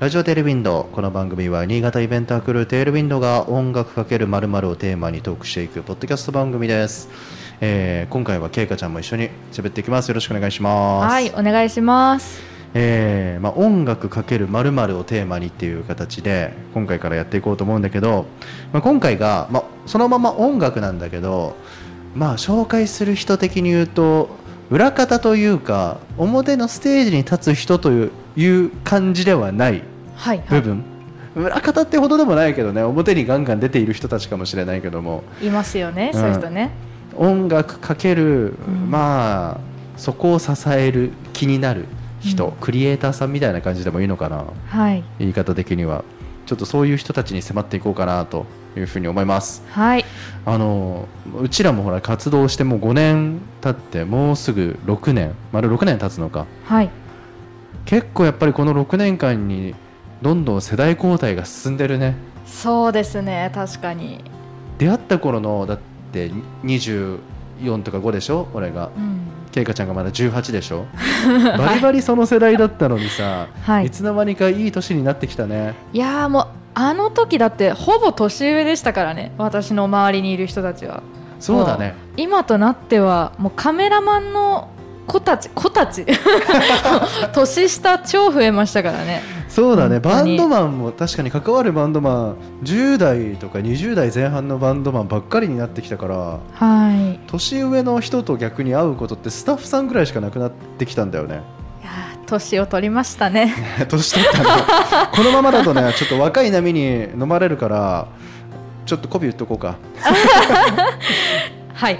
ラジオテールウィンドこの番組は新潟イベンタークルーテールウィンドが音楽かけるまるをテーマにトークしていくポッドキャスト番組です、えー今回はけいかちゃんも一緒に喋っていきます。よろしくお願いします。はい、お願いします。えーまあ、音楽かけるまるをテーマにっていう形で今回からやっていこうと思うんだけど、まあ、今回が、まあ、そのまま音楽なんだけど、まあ、紹介する人的に言うと裏方というか表のステージに立つ人といういう感じではないはい、はい、部分、裏方ってほどでもないけどね表にガンガン出ている人たちかもしれないけども。いますよね、うん。そういう人ね。音楽かける、うん。まあそこを支える気になる人、うん。クリエイターさんみたいな感じでもいいのかな。はい、言い方的には。ちょっとそういう人たちに迫っていこうかなというふうに思います。はい、あのうちらもほら活動してもう5年経ってもうすぐ6年。丸6年経つのか。はい、結構やっぱりこの6年間にどんどん世代交代が進んでるね。そうですね、確かに。出会った頃のだって24とか5でしょ？俺が。うん、けいかちゃんがまだ18でしょ？バリバリその世代だったのにさ、、はい。い。つの間にかいい年になってきたね。いやーもうあの時だってほぼ年上でしたからね、私の周りにいる人たちは。そうだね。今となってはもうカメラマンの子たち、子たち、年下超増えましたからね。そうだねバンドマンも確かに関わるバンドマン10代とか20代前半のバンドマンばっかりになってきたからはい。年上の人と逆に会うことってスタッフさんぐらいしかなくなってきたんだよねいやー年を取りましたね。年取ったねこのままだとねちょっと若い波に飲まれるからちょっと媚び言っとこうか はい。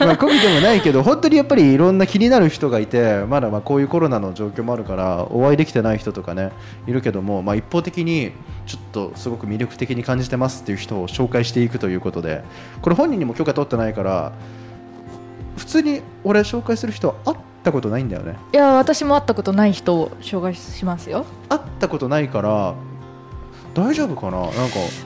まあ、コビでもないけど本当にやっぱりいろんな気になる人がいてまだまあこういうコロナの状況もあるからお会いできてない人とかねいるけども、まあ、一方的にちょっとすごく魅力的に感じてますっていう人を紹介していくということでこれ本人にも許可取ってないから普通に俺紹介する人は会ったことないんだよねいやー私も会ったことない人を紹介しますよ。会ったことないから大丈夫かな？なんか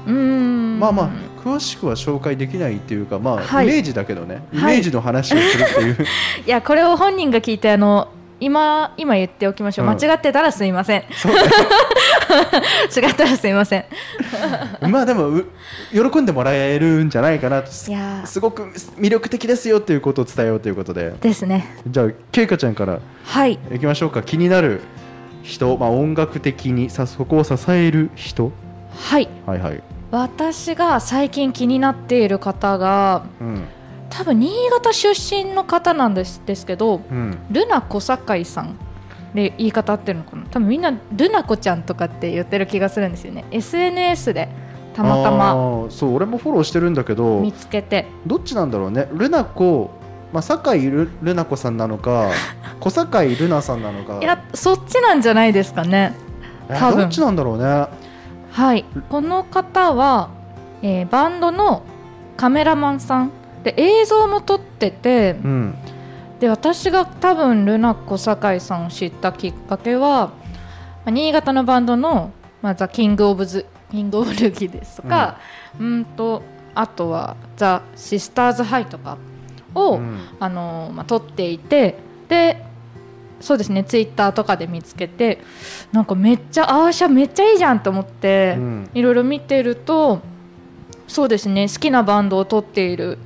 うーん。まあまあ詳しくは紹介できないっていうかまあ、はい。イメージだけどね。イはい。メージの話をするっていう、いやこれを本人が聞いてあの今今言っておきましょう、うん。間違ってたらすいません。違ったらすいません。まあでもう喜んでもらえるんじゃないかなと。すいや。ーすごく魅力的ですよっていうことを伝えようということで。ですね。じゃあけいかちゃんから。はい。いきましょうか。気になる人、まあ、音楽的にさそこを支える人。はい。はいはい、私が最近気になっている方がうん。多分新潟出身の方なんですですけどうん、ルナ小堺さんで言い方合ってるのかな？多分みんなルナ子ちゃんとかって言ってる気がするんですよね。SNS でたまたあまーそう俺もフォローしてるんだけど見つけて。どっちなんだろうね？ルナ子まあ、酒井ルルナ子さんなのか 小坂井ルナさんなのか。いやそっちなんじゃないですかね。え多分。どっちなんだろうね？はい、この方は、えーバンドのカメラマンさん。で映像も撮っててうん。で私が多分ルナコ酒井さんを知ったきっかけは、まあ新潟のバンドの、まあ、ザ・キング・オブ・ズキング・オブ・ルギですとか、うん、とあとはザ・シスターズ・ハイとかを、うん。あのーまあ、撮っていてでそうですねツイッターとかで見つけてなんかめっちゃアーシャめっちゃいいじゃんと思って、うん。いろいろ見てるとそうですね好きなバンドを撮っている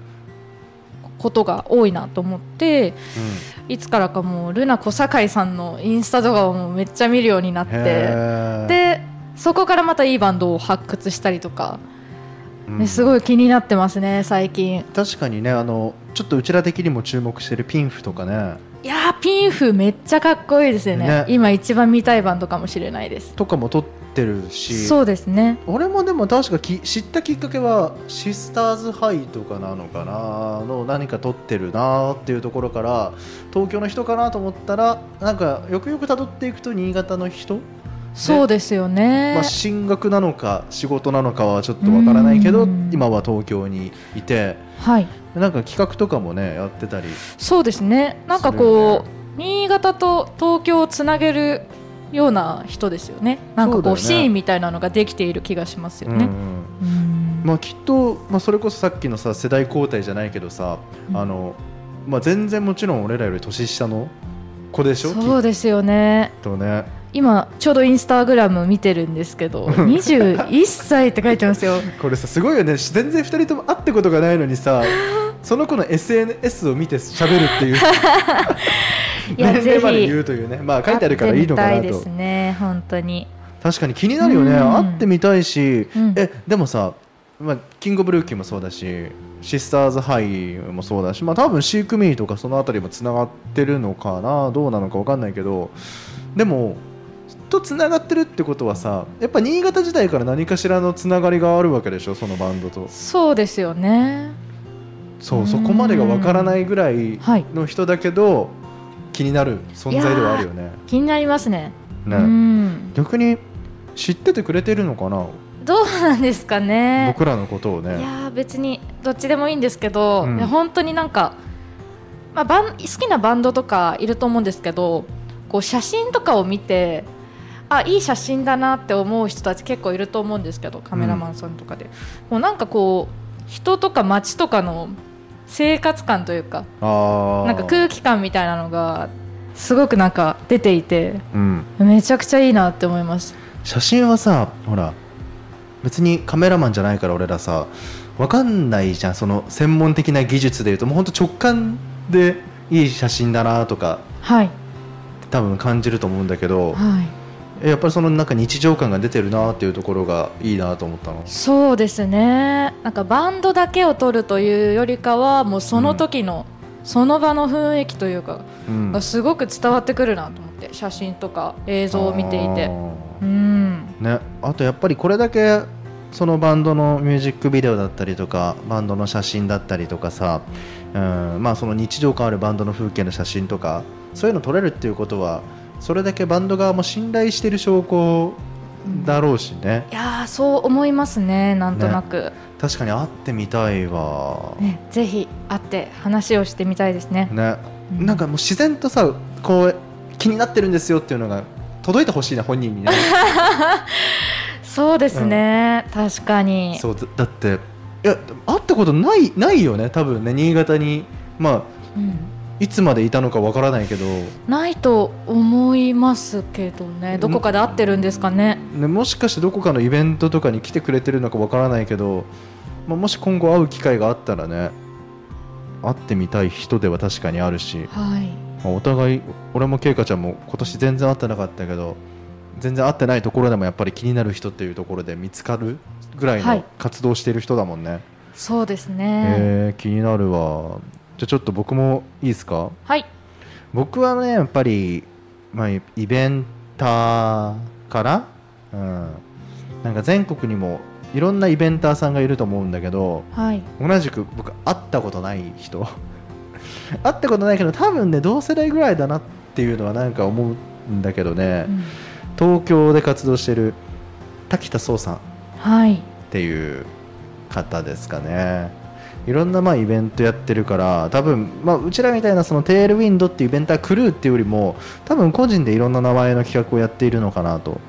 ことが多いなと思っていつからかもうルナ小堺さんのインスタとかをめっちゃ見るようになっうんてでそこからまたいいバンドを発掘したりとか、うすごい気になってますね最近。確かにねあのちょっとうちら的にも注目してるピンフとかねいやーピンフめっちゃかっこいいですよね。ね。今一番見たいバンドかもしれないです。とかも撮ってるし。そうですね。俺もでも確かき知ったきっかけはシスターズハイとかなのかなの何か撮ってるなっていうところから東京の人かなと思ったらなんかよくよく辿っていくと新潟の人、そうですよね、まあ、進学なのか仕事なのかはちょっとわからないけどうん。今は東京にいて。はい。なんか企画とかもねやってたり。そうですね。なんかこう、新潟と東京をつなげるような人ですよね。なんかこうね。シーンみたいなのができている気がしますよね、まあ、きっと、まあ、それこそさっきのさ世代交代じゃないけどさ、うん。あのまあ、全然もちろん俺らより年下の子でしょ？そうですよね。とね今ちょうどインスタグラム見てるんですけど21歳って書いてますよ。これさすごいよね。全然2人とも会ったことがないのにさ その子の SNS を見て喋るっていう。いや年齢まで言うというね。まあ書いてあるからいいのかなと。ですね本当に。確かに気になるよね。うん。会ってみたいし、うん。えでもさ、まあ、キングオブルーキーもそうだしシスターズハイもそうだし、まあ、多分シークミーとかそのあたりもつながってるのかなどうなのか分かんないけどでもとつながってるってことはさやっぱ新潟時代から何かしらのつながりがあるわけでしょそのバンドと。そうですよね。そううんそこまでが分からないぐらいはい。の人だけど気になる存在ではあるよね。気になりますね。ね。うん。逆に知っててくれてるのかな？どうなんですかね。僕らのことをね。いやー別にどっちでもいいんですけど、うん。本当になんか、まあ、バン好きなバンドとかいると思うんですけどこう写真とかを見てあいい写真だなって思う人たち結構いると思うんですけどカメラマンさんとかで、もうなんかこう人とか街とかの生活感というかなんか空気感みたいなのがすごくなんか出ていてうん、めちゃくちゃいいなって思います。写真はさほら別にカメラマンじゃないから俺らさ分かんないじゃん。その専門的な技術でいうともうほんと直感でいい写真だなとかはい。多分感じると思うんだけどはい。えやっぱりそのなんか日常感が出てるなっていうところがいいなと思ったの。そうですね。なんかバンドだけを撮るというよりかはもうその時の、その場の雰囲気というかうん。がすごく伝わってくるなと思って写真とか映像を見ていて。うん。ね、あとやっぱりこれだけそのバンドのミュージックビデオだったりとかバンドの写真だったりとかさ、うん。まあ、その日常感あるバンドの風景の写真とかそういうの撮れるっていうことはそれだけバンド側も信頼してる証拠だろうしね、いやーそう思いますねなんとなく、確かに会ってみたいわ、ねぜひ会って話をしてみたいですね。ね。うん。なんかもう自然とさこう気になってるんですよっていうのが届いてほしいな本人にね。そうですね、確かに。そうだだっていや会ったことないないよね多分ね新潟に。まあうんいつまでいたのかわからないけど、ないと思いますけどね。どこかで会ってるんですかね、ね、もしかしてどこかのイベントとかに来てくれてるのかわからないけど、まあ、もし今後会う機会があったらね会ってみたい人では確かにあるし、はい。まあお互い俺も恵香ちゃんも今年全然会ってなかったけど全然会ってないところでもやっぱり気になる人っていうところで見つかるぐらいのはい。活動している人だもんね、そうですね、えー気になるわじゃあちょっと僕もいいですか？はい。僕はねやっぱり、まあ、イイベンターから、うん、なんか全国にもいろんなイベンターさんがいると思うんだけどはい。同じく僕会ったことない人。会ったことないけど多分ね同世代ぐらいだなっていうのはなんか思うんだけどね、うん。東京で活動してる滝田壮さん。っはい。ていう方ですかね。いろんなまあイベントやってるから多分、まあ、うちらみたいなそのテールウィンドっていうイベンタークルーっていうよりも多分個人でいろんな名前の企画をやっているのかなと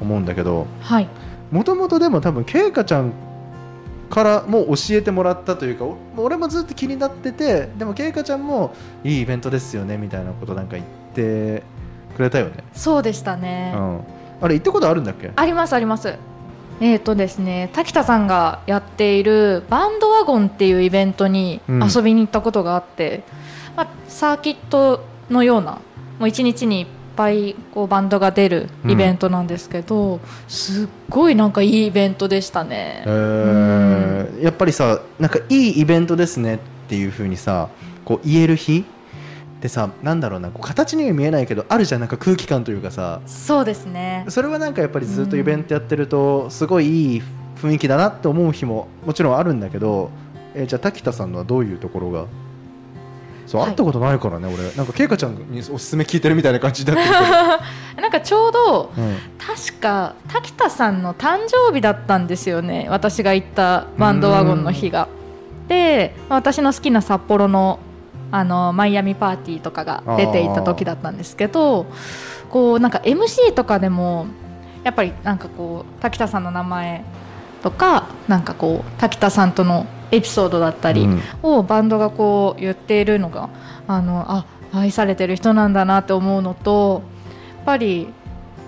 思うんだけどはい。もともとでも多分恵香ちゃんからも教えてもらったというかお俺もずっと気になっててでも恵香ちゃんもいいイベントですよねみたいなことなんか言ってくれたよね、そうでしたね、うん、あれ行ったことあるんだっけ？ありますありますえーとですね滝田さんがやっているバンドワゴンっていうイベントにうん。遊びに行ったことがあって、まあ、サーキットのようなもう一日にいっぱいこうバンドが出るイベントなんですけど、すっごいなんかいいイベントでしたね、えー。やっぱりさなんかいいイベントですねっていう風にさこう言える日ってさなんだろうなこう形には見えないけどあるじゃんなんか空気感というかさ。そうですね。それはなんかやっぱりずっとイベントやってるとすごいいい雰囲気だなって思う日ももちろんあるんだけど、えーじゃあ滝田さんのはどういうところが？そうはい。会ったことないからね、俺。なんか恵香ちゃんにおすすめ聞いてるみたいな感じになってる なんかちょうどうん。確か滝田さんの誕生日だったんですよね私が行ったバンドワゴンの日が。でまあ私の好きな札幌のあのマイアミパーティーとかが出ていた時だったんですけどこうなんか MC とかでもやっぱりなんかこう滝田さんの名前とかなんかこう滝田さんとのエピソードだったりうん。をバンドがこう言っているのがあのあ愛されてる人なんだなって思うのとやっぱり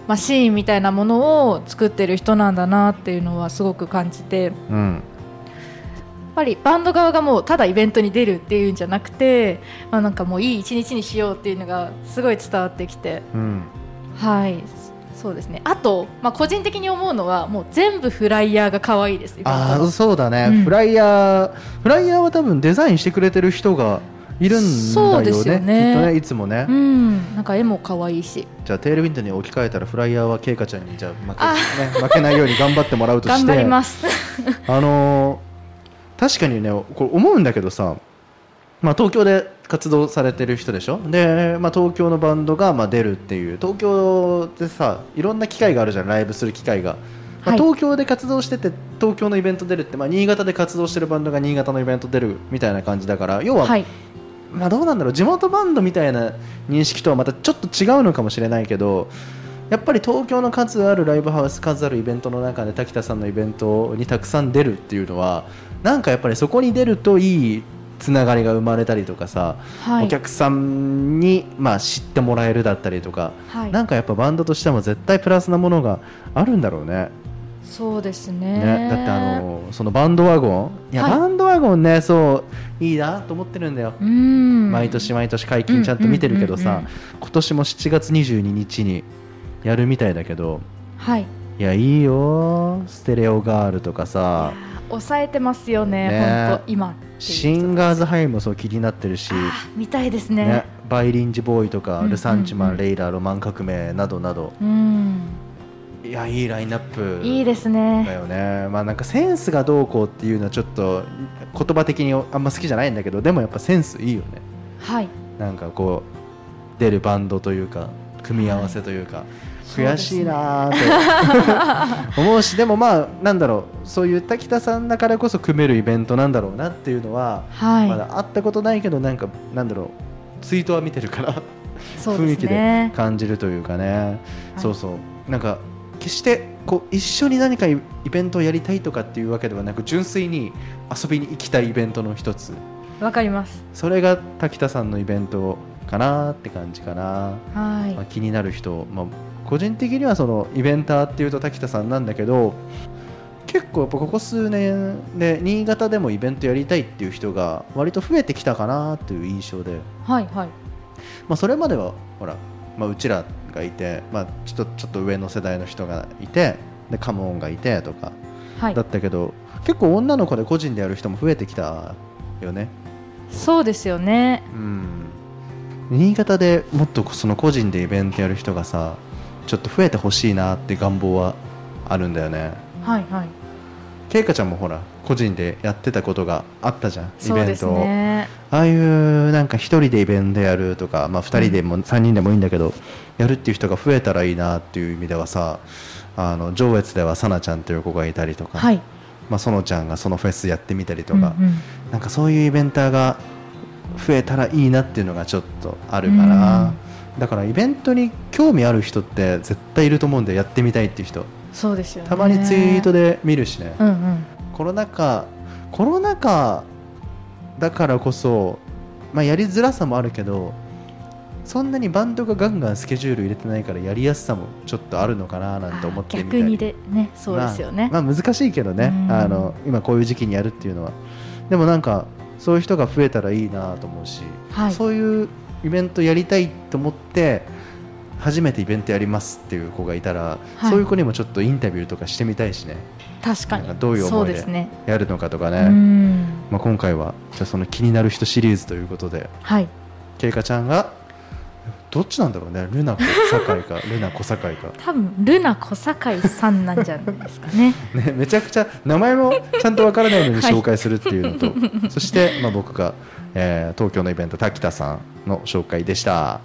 まあ、シーンみたいなものを作ってる人なんだなっていうのはすごく感じてうんぱりバンド側がもうただイベントに出るっていうんじゃなくて、まあ、なんかもういい一日にしようっていうのがすごい伝わってきて。うん。はい。そうですね。あと、まあ、個人的に思うのはもう全部フライヤーが可愛いです。あそうだね、うん。フライヤーフライヤーは多分デザインしてくれてる人がいるんだよそうねですよね。きっとねいつもね、うん。なんか絵も可愛いし。じゃあテールウィンドに置き換えたらフライヤーはケイカちゃんにじゃあ負け,、ね、負けないように頑張ってもらうとして頑張りますあのー確かにねこれ思うんだけどさ、まあ、東京で活動されてる人でしょ？で、まあ、東京のバンドがまあ出るっていう東京でさいろんな機会があるじゃんライブする機会が、まあはい。東京で活動してて東京のイベント出るって、まあ、新潟で活動してるバンドが新潟のイベント出るみたいな感じだから要は、はい。まあ、どうなんだろう地元バンドみたいな認識とはまたちょっと違うのかもしれないけどやっぱり東京の数あるライブハウス数あるイベントの中で滝田さんのイベントにたくさん出るっていうのはなんかやっぱりそこに出るといいつながりが生まれたりとかさ、はい。お客さんに、まあ、知ってもらえるだったりとか、はい。なんかやっぱバンドとしても絶対プラスなものがあるんだろうね。そうですね。ね、だってあのそのバンドワゴン。いや、はい。バンドワゴンねそういいなと思ってるんだよ。うん。毎年毎年解禁ちゃんと見てるけどさ今年も7月22日にやるみたいだけどはい。いやいいよ。ステレオガールとかさ。抑えてますよねね。本当今シンガーズハイもそう気になってるし、見たいですね。ね、バイリンジボーイとか、うんルサンチマン、レイラーロマン革命などなど。うん。いやいいラインナップいいですだねよね。まあなんかセンスがどうこうっていうのはちょっと言葉的にあんま好きじゃないんだけどでもやっぱセンスいいよね。はい。なんかこう出るバンドというか組み合わせというか、そうですね悔しいなーと 思うしでもまあなんだろうそういった北さんだからこそ組めるイベントなんだろうなっていうのは、はい、まだ会ったことないけどなんかなんだろうツイートは見てるから雰囲気で感じるというかね、はい。そうそう。なんか決してこう一緒に何かイイベントをやりたいとかっていうわけではなく純粋に遊びに行きたいイベントの一つ。わかります。それが滝田さんのイベントかなって感じかな、はい、まあ、気になる人、まあ、個人的にはそのイベンターっていうと滝田さんなんだけど結構やっぱここ数年で新潟でもイベントやりたいっていう人が割と増えてきたかなっていう印象で、はいはい。まあ、それまではほら、まあ、うちらがいて、まあ、ちょっとちょっと上の世代の人がいてでカモンがいてとかはい。だったけど、結構女の子で個人でやる人も増えてきたよね。そうですよね。うん新潟でもっとその個人でイベントやる人がさちょっと増えてほしいなって願望はあるんだよね。はいはい。けいかちゃんもほら個人でやってたことがあったじゃんイそうですベントを、ねああいうなんか一人でイベントやるとか、まあ、2人でも3人でもいいんだけど、やるっていう人が増えたらいいなっていう意味ではさあの上越ではさなちゃんという子がいたりとか、はい。まあ、そのちゃんがそのフェスやってみたりとか、うんうん。なんかそういうイベンターが増えたらいいなっていうのがちょっとあるから、だからイベントに興味ある人って絶対いると思うんでやってみたいっていう人。そうですよね。たまにツイートで見るしね、うんうん。コロナ禍コロナ禍だからこそ、まあ、やりづらさもあるけどそんなにバンドがガンガンスケジュール入れてないからやりやすさもちょっとあるのかななんて思ってみたり。逆にでねそうですよね、まあ、まあ難しいけどね。うん。あの今こういう時期にやるっていうのは。でもなんかそういう人が増えたらいいなと思うし、はい。そういうイベントやりたいと思って初めてイベントやりますっていう子がいたら、はい。そういう子にもちょっとインタビューとかしてみたいしね。確かに。どういう思いでやるのかとかうね、ん。まあ、今回はじゃあその気になる人シリーズということではい。けいかちゃんがどっちなんだろうね。ルナ小堺かルナ小堺か、多分ルナ小堺さんなんじゃないですかね。ね、めちゃくちゃ名前もちゃんとわからないのにはい。紹介するっていうのと、そして、まあ、僕が、えー東京のイベント滝田さんの紹介でした。